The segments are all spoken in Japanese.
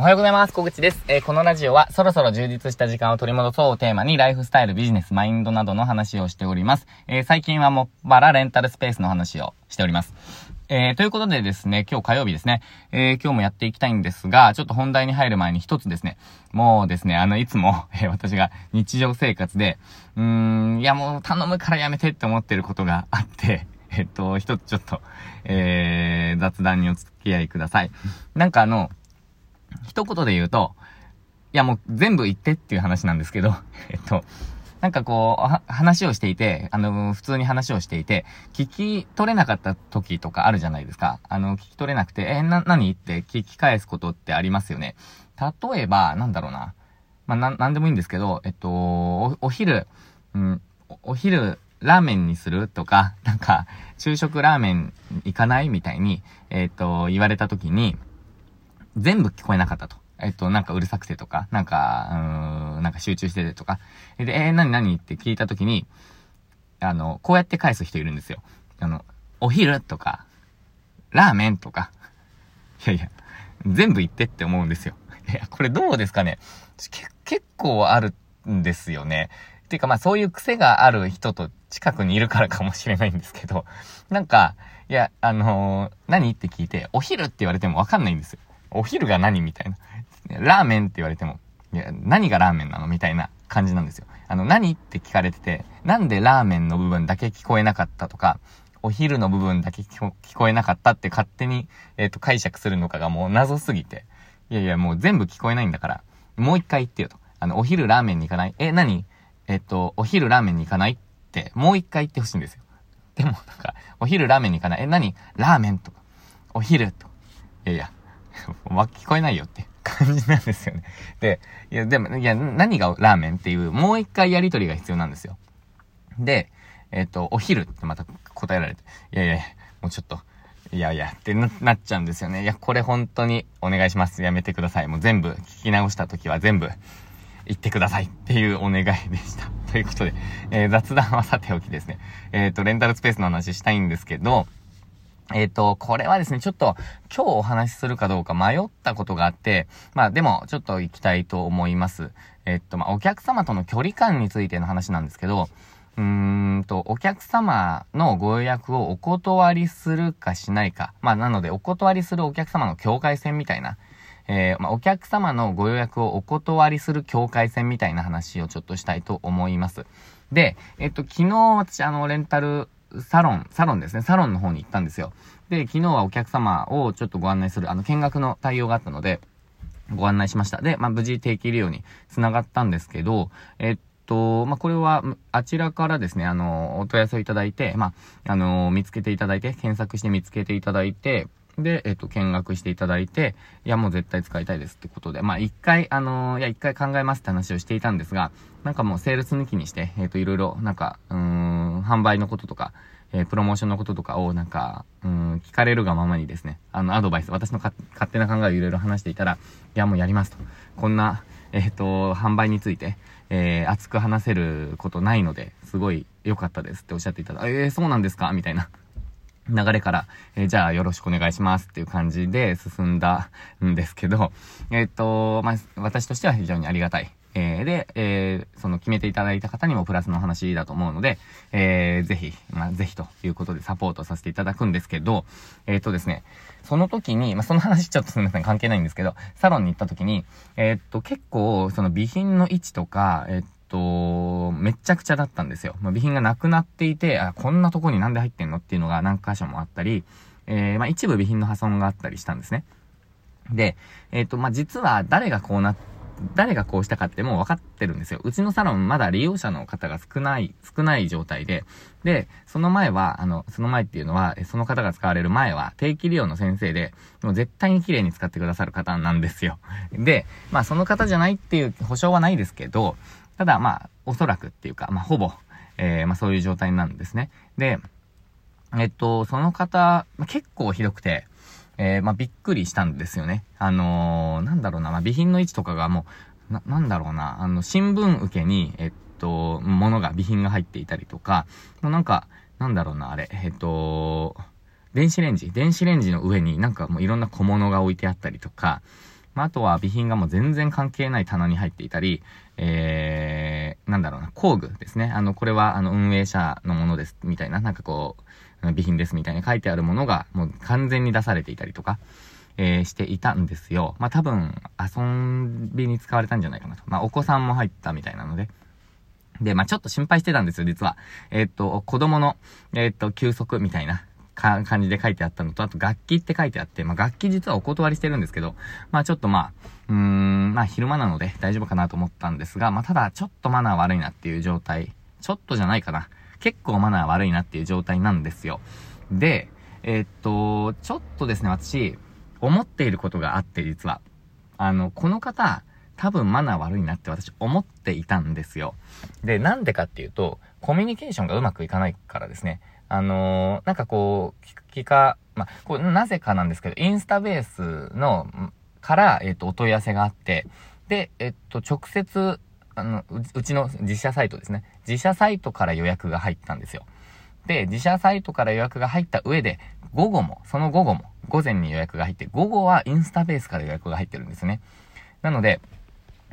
おはようございます。小口です。えー、このラジオは、そろそろ充実した時間を取り戻そうをテーマに、ライフスタイル、ビジネス、マインドなどの話をしております。えー、最近はもっぱらレンタルスペースの話をしております。えー、ということでですね、今日火曜日ですね、えー、今日もやっていきたいんですが、ちょっと本題に入る前に一つですね、もうですね、あの、いつも、えー、私が日常生活で、うーん、いやもう頼むからやめてって思ってることがあって、えっと、一つちょっと、えー、雑談にお付き合いください。なんかあの、一言で言うと、いやもう全部言ってっていう話なんですけど、えっと、なんかこう、話をしていて、あの、普通に話をしていて、聞き取れなかった時とかあるじゃないですか。あの、聞き取れなくて、え、な、何って聞き返すことってありますよね。例えば、なんだろうな。まあ、な、なんでもいいんですけど、えっと、お、お昼、うん、お昼、ラーメンにするとか、なんか、昼食ラーメン行かないみたいに、えっと、言われた時に、全部聞こえなかったと。えっと、なんかうるさくてとか、なんか、うーん、なんか集中しててとか。で、えー、何何？って聞いたときに、あの、こうやって返す人いるんですよ。あの、お昼とか、ラーメンとか。いやいや、全部言ってって思うんですよ。いや、これどうですかね？結構あるんですよね。っていうかまあそういう癖がある人と近くにいるからかもしれないんですけど、なんか、いや、あのー、何？って聞いて、お昼って言われてもわかんないんですよ。お昼が何みたいな。ラーメンって言われても、いや、何がラーメンなのみたいな感じなんですよ。あの、何って聞かれてて、なんでラーメンの部分だけ聞こえなかったとか、お昼の部分だけ聞こえなかったって勝手に、えっ、ー、と、解釈するのかがもう謎すぎて。いやいや、もう全部聞こえないんだから、もう一回言ってよと。あの、お昼ラーメンに行かない？え、何？えっ、ー、と、お昼ラーメンに行かないって、もう一回言ってほしいんですよ。でも、なんか、お昼ラーメンに行かない？え、何？ラーメンとか、お昼と。いやいや、聞こえないよって感じなんですよね。で、いや、でも、いや、何がラーメンっていう、もう一回やりとりが必要なんですよ。で、えっ、ー、と、お昼ってまた答えられて、いやいや、もうちょっと、いやいや、ってなっちゃうんですよね。いや、これ本当にお願いします。やめてください。もう全部、聞き直した時は全部、言ってくださいっていうお願いでした。ということで、えー、雑談はさておきですね。えっ、ー、と、レンタルスペースの話したいんですけど、えっ、と、これはですね、ちょっと今日お話しするかどうか迷ったことがあって、まあでもちょっと行きたいと思います。えっ、と、まあお客様との距離感についての話なんですけど、うーんと、お客様のご予約をお断りするかしないか。まあなので、お断りするお客様の境界線みたいな。えー、まあ、お客様のご予約をお断りする境界線みたいな話をちょっとしたいと思います。で、えっと、昨日私、あの、レンタルサロン、サロンですね、サロンの方に行ったんですよ。で、昨日はお客様をちょっとご案内する、あの、見学の対応があったので、ご案内しました。で、まあ、無事定期利用に繋がったんですけど、えっと、まあ、これは、あちらからですね、あの、お問い合わせをいただいて、まあ、あの、見つけていただいて、検索して見つけていただいて、で、えっ、と、見学していただいて、いや、もう絶対使いたいですってことで、まあ、一回、あのー、いや、一回考えますって話をしていたんですが、なんかもうセールス抜きにして、えっ、と、いろいろ、なんか、うん、販売のこととか、えー、プロモーションのこととかをなんか、うん、聞かれるがままにですね、あの、アドバイス、私の勝手な考えをいろいろ話していたら、いや、もうやりますと。こんな、えっ、ー、と、販売について、えー、熱く話せることないので、すごい良かったですっておっしゃっていただえー、そうなんですか？みたいな。流れから、えー、じゃあよろしくお願いしますっていう感じで進んだんですけど、えっ、ー、と、まあ、私としては非常にありがたいえー、で、えー、その決めていただいた方にもプラスの話だと思うので、えー、ぜひ、まあ、ぜひということでサポートさせていただくんですけど、えっ、ー、とですね、その時に、まあ、その話ちょっとすみません、関係ないんですけど、サロンに行った時に、えっと、結構、その備品の位置とか、えっと、めっちゃくちゃだったんですよ。まあ、備品がなくなっていて、あ、こんなとこになんで入ってんのっていうのが何箇所もあったり、えー、まあ、一部備品の破損があったりしたんですね。で、えっ、と、まあ、実は誰がこうな誰がこうしたかってもう分かってるんですよ。うちのサロンまだ利用者の方が少ない、少ない状態で、で、その前は、あの、その前っていうのは、その方が使われる前は、定期利用の先生で、もう絶対に綺麗に使ってくださる方なんですよ。で、まあその方じゃないっていう保証はないですけど、ただまあ、おそらくっていうか、まあほぼ、えー、まあそういう状態なんですね。で、えっと、その方、結構ひどくて、えー、まあ、びっくりしたんですよね。あのー、なんだろうな、まあ、備品の位置とかがもう、な、なんだろうな、あの、新聞受けに、えっと、物が、備品が入っていたりとか、もうなんか、なんだろうな、あれ、えっと、電子レンジ、電子レンジの上になんかもういろんな小物が置いてあったりとか、まあ、あとは備品がもう全然関係ない棚に入っていたり、えー、なんだろうな、工具ですね。あの、これはあの運営者のものです、みたいな、なんかこう、備品ですみたいに書いてあるものがもう完全に出されていたりとか、えー、していたんですよ。まあ、多分、遊びに使われたんじゃないかなと。まあ、お子さんも入ったみたいなので。で、まあ、ちょっと心配してたんですよ、実は。えー、っと、子供の、えー、っと、休息みたいな。か、感じで書いてあったのと、あと楽器って書いてあって、まあ、楽器実はお断りしてるんですけど、まあ、ちょっとまあ、うーん、まあ、昼間なので大丈夫かなと思ったんですが、まあ、ただ、ちょっとマナー悪いなっていう状態。ちょっとじゃないかな。結構マナー悪いなっていう状態なんですよ。で、えー、っと、ちょっとですね、私、思っていることがあって、実は。あの、この方、多分マナー悪いなって私思っていたんですよ。で、なんでかっていうと、コミュニケーションがうまくいかないからですね。あのー、なんかこう、聞か、まあ、これなぜかなんですけど、インスタベースの、から、えっ、と、お問い合わせがあって、で、えっ、と、直接、あのう、ちの自社サイトですね。自社サイトから予約が入ったんですよ。で、自社サイトから予約が入った上で、午後も、その午後も、午前に予約が入って、午後はインスタベースから予約が入ってるんですね。なので、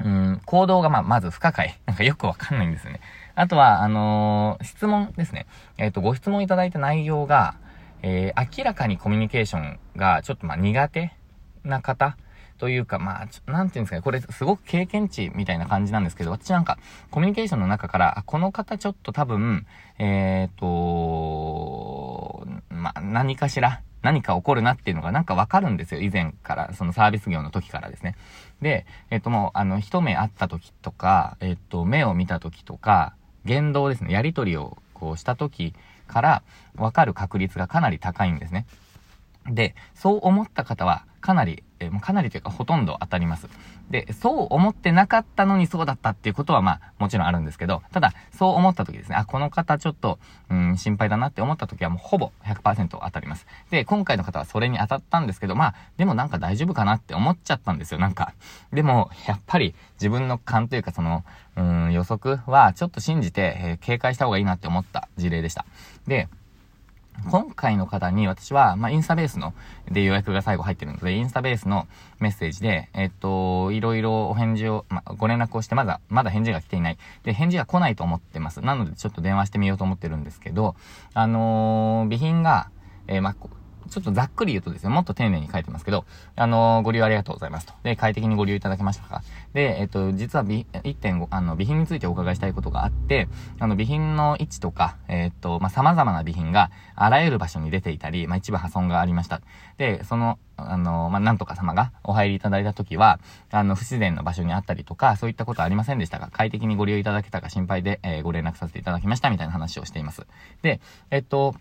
うん、行動がま、まず不可解。なんかよくわかんないんですよね。あとは、あのー、質問ですね。えっ、ー、と、ご質問いただいた内容が、えー、明らかにコミュニケーションがちょっとま、苦手な方というか、まあ、なんていうんですかね、これすごく経験値みたいな感じなんですけど、私なんか、コミュニケーションの中から、この方ちょっと多分、えっ、ー、と、まあ、何かしら、何か起こるなっていうのがなんかわかるんですよ。以前から、そのサービス業の時からですね。で、えっ、ともう、あの、一目会った時とか、えっ、と、目を見た時とか、言動ですね、やりとりをこうした時からわかる確率がかなり高いんですね。で、そう思った方はかなり、えー、かなりというかほとんど当たります。で、そう思ってなかったのにそうだったっていうことはまあもちろんあるんですけど、ただそう思った時ですね、あ、この方ちょっと、うん、心配だなって思った時はもうほぼ100%当たります。で、今回の方はそれに当たったんですけど、まあ、でもなんか大丈夫かなって思っちゃったんですよ、なんか。でも、やっぱり自分の勘というかその、うん、予測はちょっと信じて、えー、警戒した方がいいなって思った事例でした。で、今回の方に私は、まあ、インスタベースの、で予約が最後入ってるので、インスタベースのメッセージで、えっと、いろいろお返事を、まあ、ご連絡をして、まだ、まだ返事が来ていない。で、返事が来ないと思ってます。なので、ちょっと電話してみようと思ってるんですけど、あのー、備品が、えー、まあ、ちょっとざっくり言うとですね、もっと丁寧に書いてますけど、あのー、ご利用ありがとうございますと。で、快適にご利用いただけましたかで、えっ、と、実は1.5、あの、備品についてお伺いしたいことがあって、あの、備品の位置とか、えっ、と、まあ、様々な備品があらゆる場所に出ていたり、まあ、一部破損がありました。で、その、あの、まあ、なんとか様がお入りいただいたときは、あの、不自然な場所にあったりとか、そういったことありませんでしたが、快適にご利用いただけたか心配で、えー、ご連絡させていただきました、みたいな話をしています。で、えっと、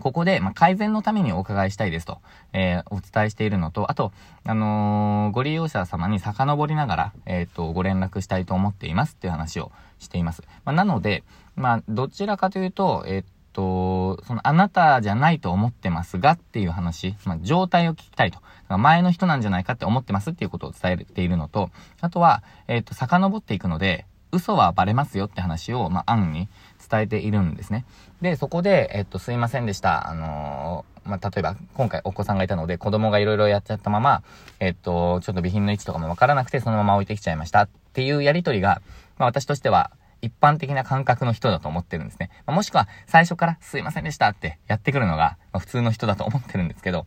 ここで、まあ、改善のためにお伺いしたいですと、えー、お伝えしているのと、あと、あのー、ご利用者様に遡りながら、えっ、と、ご連絡したいと思っていますっていう話をしています。まあ、なので、まあ、どちらかというと、えっ、と、その、あなたじゃないと思ってますがっていう話、まあ、状態を聞きたいと。前の人なんじゃないかって思ってますっていうことを伝えているのと、あとは、えっ、と、遡っていくので、嘘はバレますよって話を、まあ、案に伝えているんですね。で、そこで、えっと、すいませんでした。あのー、まあ、例えば、今回お子さんがいたので、子供がいろいろやっちゃったまま、えっと、ちょっと備品の位置とかもわからなくて、そのまま置いてきちゃいましたっていうやりとりが、まあ、私としては、一般的な感覚の人だと思ってるんですね。まあ、もしくは、最初からすいませんでしたってやってくるのが、まあ、普通の人だと思ってるんですけど、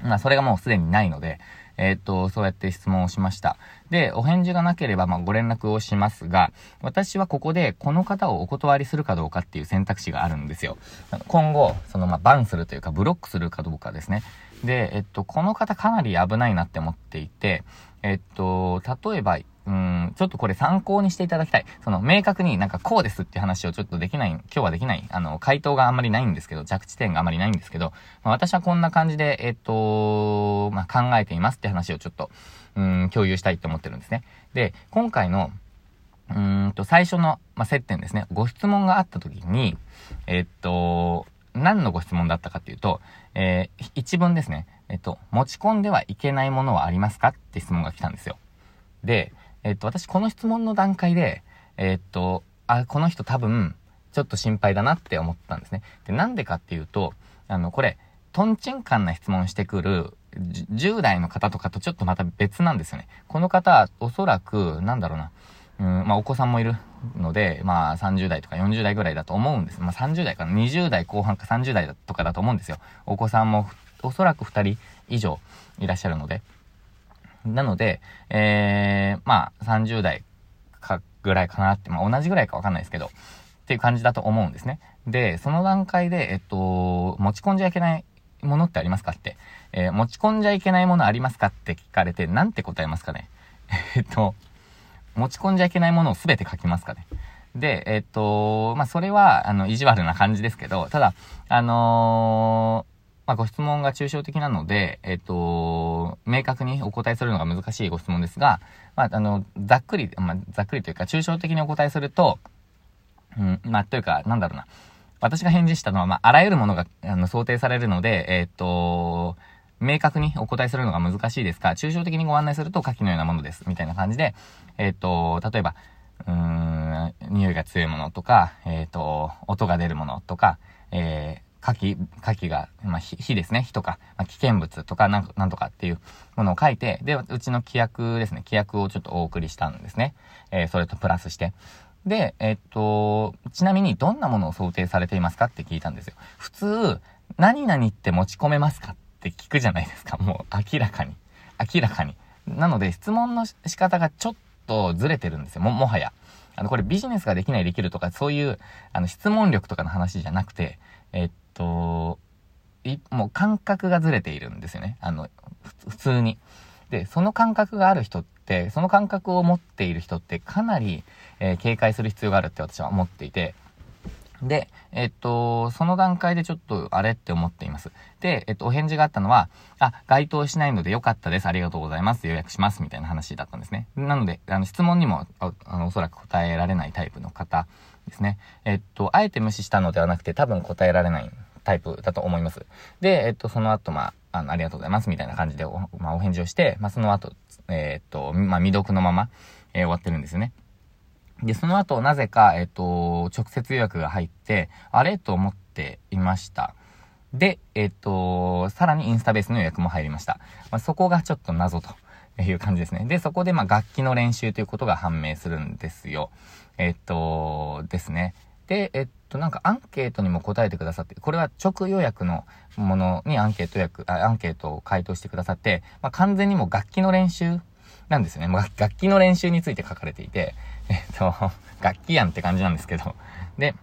まあ、それがもうすでにないので、えっ、と、そうやって質問をしました。で、お返事がなければ、まあ、ご連絡をしますが、私はここで、この方をお断りするかどうかっていう選択肢があるんですよ。今後、その、まあ、バンするというか、ブロックするかどうかですね。で、えっと、この方かなり危ないなって思っていて、えっと、例えば、うん、ちょっとこれ参考にしていただきたい。その、明確になんかこうですって話をちょっとできない、今日はできない、あの、回答があんまりないんですけど、着地点があんまりないんですけど、まあ、私はこんな感じで、えっと、まあ、考えていますって話をちょっと、うん、共有したいって思ってるんですね。で、今回の、うんと、最初の、まあ、接点ですね。ご質問があった時に、えっと、何のご質問だったかっていうと、えー、一文ですね。えっと、持ち込んではいけないものはありますかって質問が来たんですよ。で、えっと、私この質問の段階で、えっと、あ、この人多分、ちょっと心配だなって思ったんですね。で、なんでかっていうと、あの、これ、トンチンカンな質問してくる10代の方とかとちょっとまた別なんですよね。この方、おそらく、なんだろうな、うん、まあお子さんもいるので、まあ30代とか40代ぐらいだと思うんです。まあ30代かな、20代後半か30代とかだと思うんですよ。お子さんもおそらく2人以上いらっしゃるので。なので、えー、まあ30代かぐらいかなって、まあ同じぐらいかわかんないですけど、っていう感じだと思うんですね。で、その段階で、えっと、持ち込んじゃいけないものってありますかって、えー、持ち込んじゃいけないものありますかって聞かれて、なんて答えますかねえっと、持ち込んじゃいけないものをすべて書きますかね。で、えっと、まあ、それは、あの、意地悪な感じですけど、ただ、あのー、まあ、ご質問が抽象的なので、えっと、明確にお答えするのが難しいご質問ですが、まあ、あの、ざっくり、まあ、ざっくりというか、抽象的にお答えすると、うん、まあ、というか、なんだろうな。私が返事したのは、まあ、あらゆるものが、あの、想定されるので、えっと、明確にお答えするのが難しいですか抽象的にご案内すると下記のようなものです。みたいな感じで、えっ、と、例えば、うーん、匂いが強いものとか、えっ、と、音が出るものとか、えー、火器、火器が、まあ、火ですね。火とか、まあ、危険物とか、なんなんとかっていうものを書いて、で、うちの規約ですね。規約をちょっとお送りしたんですね。えー、それとプラスして。で、えっと、ちなみにどんなものを想定されていますかって聞いたんですよ。普通、何々って持ち込めますかって聞くじゃないですか。もう明らかに。明らかに。なので、質問の仕方がちょっとずれてるんですよ。も、もはや。あの、これビジネスができないできるとか、そういう、あの、質問力とかの話じゃなくて、えっと、もう感覚がずれているんですよね。あの、普通に。で、その感覚がある人って、その感覚を持っている人ってかなり、えー、警戒する必要があるって私は思っていて、で、えっと、その段階でちょっとあれって思っています。で、えっと、お返事があったのは、あ、該当しないのでよかったです。ありがとうございます。予約します。みたいな話だったんですね。なので、あの、質問にも、あの、おそらく答えられないタイプの方ですね。えっと、あえて無視したのではなくて、多分答えられないタイプだと思います。で、えっと、その後、まあ、あの、ありがとうございます。みたいな感じでお、まあ、お返事をして、まあ、その後、えー、っと、まあ、未読のまま、えー、終わってるんですよね。で、その後、なぜか、えっと、直接予約が入って、あれ？と思っていました。で、えっと、さらにインスタベースの予約も入りました。まあ、そこがちょっと謎という感じですね。で、そこで、まあ、楽器の練習ということが判明するんですよ。えっと、ですね。で、えっと、なんかアンケートにも答えてくださって、これは直予約のものにアンケート予約、あアンケートを回答してくださって、まあ、完全にもう楽器の練習なんですよね。まあ、楽器の練習について書かれていて、えっと、楽器やんって感じなんですけど。で、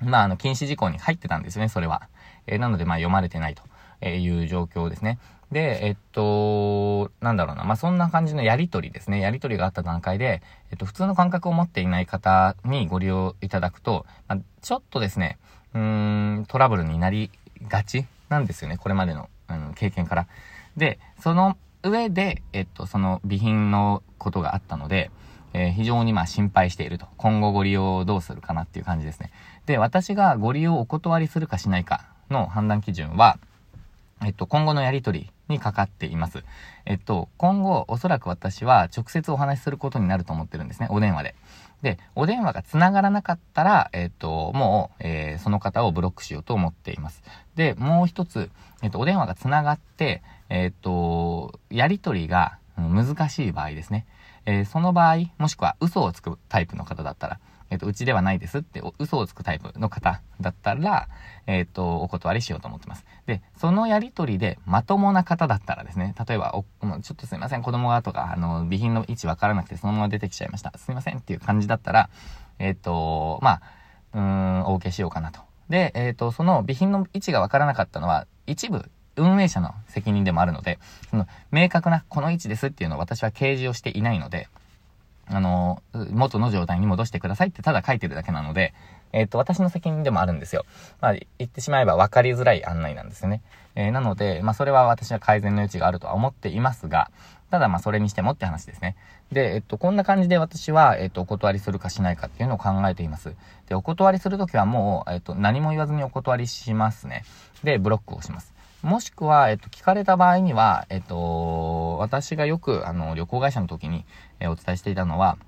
まあ、あの、禁止事項に入ってたんですよね、それは。えー、なので、ま、読まれてないという状況ですね。で、えっと、なんだろうな。まあ、そんな感じのやりとりですね。やりとりがあった段階で、えっと、普通の感覚を持っていない方にご利用いただくと、まあ、ちょっとですね、うーん、トラブルになりがちなんですよね。これまでの、あの、経験から。で、その上で、えっと、その備品のことがあったので、えー、非常にまあ心配していると。今後ご利用をどうするかなっていう感じですね。で、私がご利用をお断りするかしないかの判断基準は、えっと、今後のやりとりにかかっています。えっと、今後、おそらく私は直接お話しすることになると思ってるんですね。お電話で。で、お電話が繋がらなかったら、えっと、もう、えー、その方をブロックしようと思っています。で、もう一つ、えっと、お電話が繋がって、えっと、やりとりが難しい場合ですね。えー、その場合、もしくは嘘をつくタイプの方だったら、えっ、ー、と、うちではないですって嘘をつくタイプの方だったら、えっ、ー、と、お断りしようと思ってます。で、そのやりとりでまともな方だったらですね、例えば、ちょっとすいません、子供がとか、あの、備品の位置わからなくてそのまま出てきちゃいました。すいませんっていう感じだったら、えっ、と、まあ、うーん、お受けしようかなと。で、えっ、と、その備品の位置がわからなかったのは、一部運営者の責任でもあるので、その、明確なこの位置ですっていうのを私は掲示をしていないので、あの、元の状態に戻してくださいってただ書いてるだけなので、えっ、と、私の責任でもあるんですよ。まあ、言ってしまえば分かりづらい案内なんですよね。えー、なので、まあ、それは私は改善の余地があるとは思っていますが、ただまあ、それにしてもって話ですね。で、えっと、こんな感じで私は、えっと、お断りするかしないかっていうのを考えています。で、お断りするときはもう、えっと、何も言わずにお断りしますね。で、ブロックをします。もしくは、えっと、聞かれた場合には、えっと、私がよく、あの、旅行会社の時に、え、お伝えしていたのは、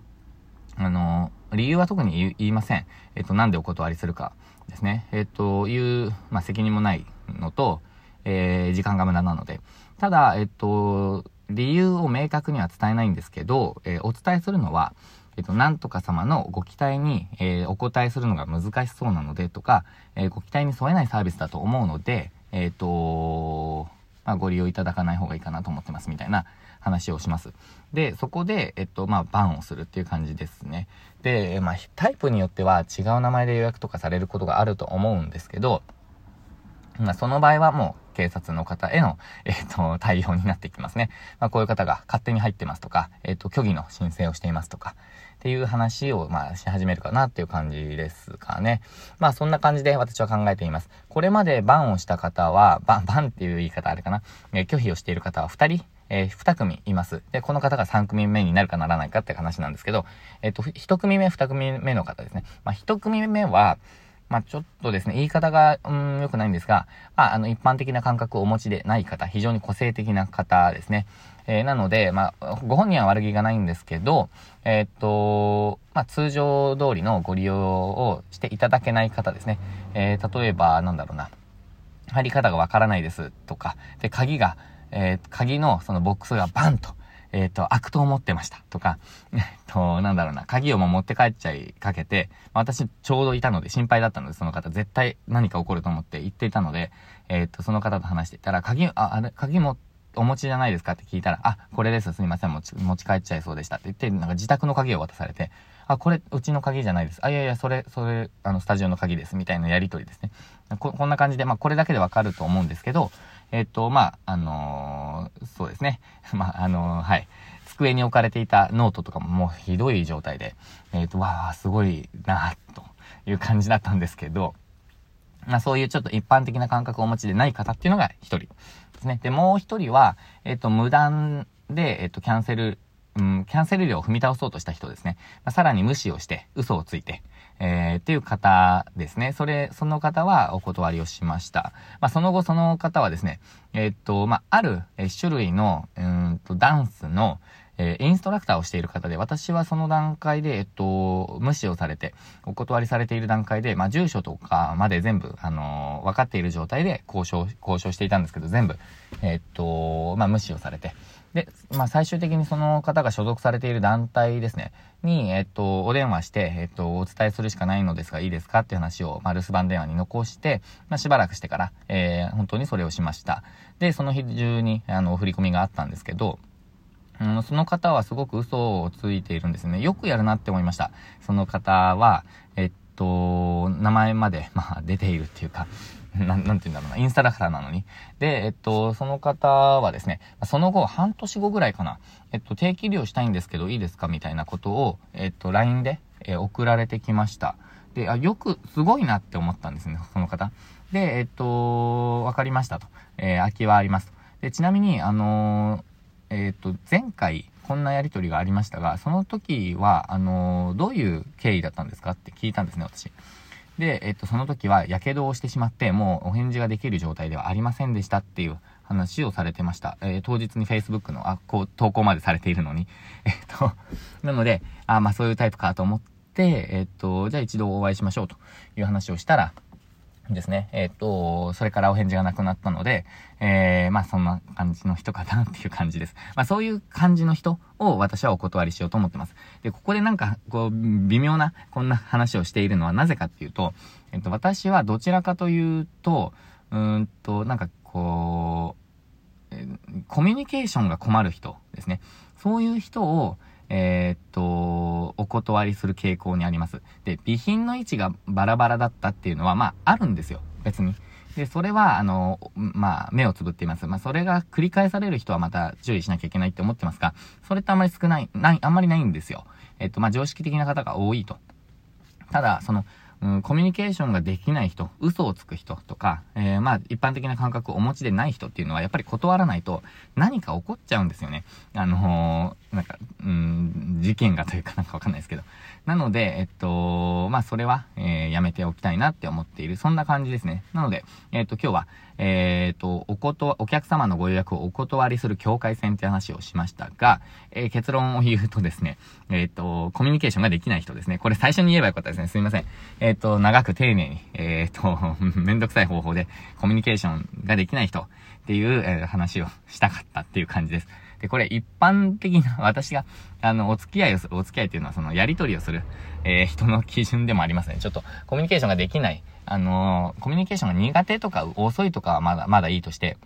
あの、理由は特に言いません。えっと、なんでお断りするかですね。えっと、いう、まあ、責任もないのと、えー、時間が無駄なので。ただ、えっと、理由を明確には伝えないんですけど、えー、お伝えするのは、えっと、なんとか様のご期待に、えー、お答えするのが難しそうなのでとか、えー、ご期待に添えないサービスだと思うので、えっ、と、まあ、ご利用いただかない方がいいかなと思ってますみたいな話をします。で、そこで、えっと、まあ、バンをするっていう感じですね。で、まあ、タイプによっては違う名前で予約とかされることがあると思うんですけど、まあ、その場合はもう、警察の方への、えっ、ー、と、対応になってきますね。まあ、こういう方が勝手に入ってますとか、えっ、ー、と、虚偽の申請をしていますとか、っていう話を、まあ、し始めるかなっていう感じですかね。まあ、そんな感じで私は考えています。これまでバンをした方は、バン、バンっていう言い方あれかな。えー、拒否をしている方は2人、えー、2組います。で、この方が3組目になるかならないかって話なんですけど、えっ、と、1組目、2組目の方ですね。まあ、1組目は、まあ、ちょっとですね、言い方が、うん、良くないんですが、まあ、あの、一般的な感覚をお持ちでない方、非常に個性的な方ですね。えー、なので、まあ、ご本人は悪気がないんですけど、えー、っと、まあ、通常通りのご利用をしていただけない方ですね。えー、例えば、なんだろうな、入り方がわからないですとか、で、鍵が、えー、鍵のそのボックスがバンと、えっ、ー、と、悪党を持ってましたとか、えっと、なんだろうな、鍵をも持って帰っちゃいかけて、私ちょうどいたので心配だったので、その方絶対何か起こると思って言っていたので、えっ、と、その方と話していたら、鍵、あ、あれ、鍵もお持ちじゃないですかって聞いたら、あ、これです、すみません、持ち、持ち帰っちゃいそうでしたって言って、なんか自宅の鍵を渡されて、あ、これ、うちの鍵じゃないです。あ、いやいや、それ、それ、あの、スタジオの鍵です、みたいなやりとりですね。こ、こんな感じで、まあ、これだけでわかると思うんですけど、えっ、と、まあ、あのー、そうですね。まあ、あのー、はい。机に置かれていたノートとかももうひどい状態で、えっ、と、わあ、すごいなという感じだったんですけど、まあそういうちょっと一般的な感覚をお持ちでない方っていうのが一人ですね。で、もう一人は、えっ、と、無断で、えっ、と、キャンセル、うん、キャンセル料を踏み倒そうとした人ですね。まあ、さらに無視をして、嘘をついて、えー、っていう方ですね。それ、その方はお断りをしました。まあ、その後その方はですね、えー、っと、まあ、ある種類の、うんと、ダンスの、えー、インストラクターをしている方で、私はその段階で、えっと、無視をされて、お断りされている段階で、まあ、住所とかまで全部、あのー、分かっている状態で交渉、交渉していたんですけど、全部、えっと、まあ、無視をされて、で、まあ、最終的にその方が所属されている団体ですね、に、えっと、お電話して、えっと、お伝えするしかないのですがいいですかっていう話を、まあ、留守番電話に残して、まあ、しばらくしてから、えー、本当にそれをしました。で、その日中に、あの、振り込みがあったんですけど、うん、その方はすごく嘘をついているんですね。よくやるなって思いました。その方は、えっと、名前まで、まあ、出ているっていうか、ななんて言うんだろうな、インスタだからなのに。で、えっと、その方はですね、その後、半年後ぐらいかな、えっと、定期利用したいんですけど、いいですかみたいなことを、えっと、LINE で、え、送られてきました。で、あ、よく、すごいなって思ったんですね、その方。で、えっと、わかりましたと。えー、空きはありますと。で、ちなみに、あのー、えっと、前回、こんなやりとりがありましたが、その時は、あのどういう経緯だったんですかって聞いたんですね、私。で、えっと、その時は、火傷をしてしまって、もうお返事ができる状態ではありませんでしたっていう話をされてました。えー、当日に Facebook の、あ、こう、投稿までされているのに。えっと、なので、あ、まあそういうタイプかと思って、えっと、じゃあ一度お会いしましょうという話をしたら、ですね。えっ、と、それからお返事がなくなったので、えー、まあそんな感じの人かなっていう感じです。まあそういう感じの人を私はお断りしようと思ってます。で、ここでなんか、こう、微妙な、こんな話をしているのはなぜかっていうと、えっ、と、私はどちらかというと、うーんと、なんかこう、えー、コミュニケーションが困る人ですね。そういう人を、えー、っと、お断りする傾向にあります。で、備品の位置がバラバラだったっていうのは、まあ、あるんですよ。別に。で、それは、あの、まあ、目をつぶっています。まあ、それが繰り返される人はまた注意しなきゃいけないって思ってますが、それってあんまり少ない、ない、あんまりないんですよ。えっと、まあ、常識的な方が多いと。ただ、その、うん、コミュニケーションができない人、嘘をつく人とか、えー、まあ、一般的な感覚をお持ちでない人っていうのは、やっぱり断らないと何か起こっちゃうんですよね。あのーなんか、うん、事件がというかなんかわかんないですけど。なので、えっと、まあ、それは、えー、やめておきたいなって思っている。そんな感じですね。なので、えっと、今日は、えっと、おこと、お客様のご予約をお断りする境界線って話をしましたが、えー、結論を言うとですね、えっと、コミュニケーションができない人ですね。これ最初に言えばよかったですね。すいません。えっと、長く丁寧に、えっと、めんどくさい方法でコミュニケーションができない人っていう、え、話をしたかったっていう感じです。で、これ一般的な、私が、あの、お付き合いをする、お付き合いっていうのはその、やりとりをする、えー、人の基準でもありますね。ちょっと、コミュニケーションができない、あのー、コミュニケーションが苦手とか遅いとかはまだ、まだいいとして、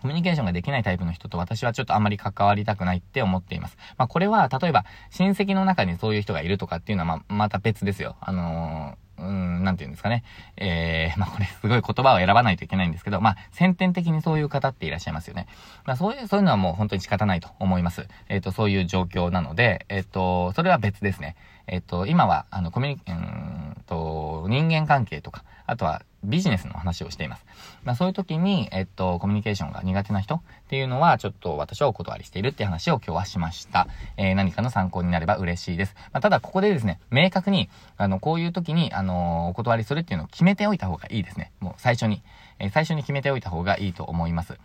コミュニケーションができないタイプの人と私はちょっとあんまり関わりたくないって思っています。まあこれは、例えば、親戚の中にそういう人がいるとかっていうのはま、また別ですよ。あのーうん、なんて言うんですかね。えー、まあ、これすごい言葉を選ばないといけないんですけど、まあ、先天的にそういう方っていらっしゃいますよね。まあ、そういう、そういうのはもう本当に仕方ないと思います。えっ、ー、と、そういう状況なので、えっ、ー、と、それは別ですね。えっ、と、今は、あの、コミュニ、うんと、人間関係とか、あとはビジネスの話をしています。まあ、そういう時に、えっと、コミュニケーションが苦手な人っていうのは、ちょっと私はお断りしているっていう話を今日はしました。えー、何かの参考になれば嬉しいです。まあ、ただ、ここでですね、明確に、あの、こういう時に、あのお断りするっていうのを決めておいた方がいいですね。もう最初に。えー、最初に決めておいた方がいいと思います。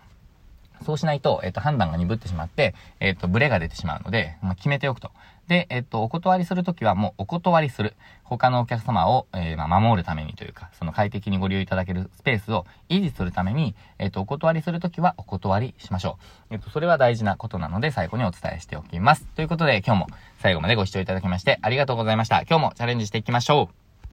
そうしないと、えっ、と、判断が鈍ってしまって、えっ、と、ブレが出てしまうので、まあ、決めておくと。で、えっと、お断りするときはもうお断りする。他のお客様を、えー、まあ、守るためにというか、その快適にご利用いただけるスペースを維持するために、えっと、お断りするときはお断りしましょう。えっと、それは大事なことなので、最後にお伝えしておきます。ということで、今日も最後までご視聴いただきましてありがとうございました。今日もチャレンジしていきましょう。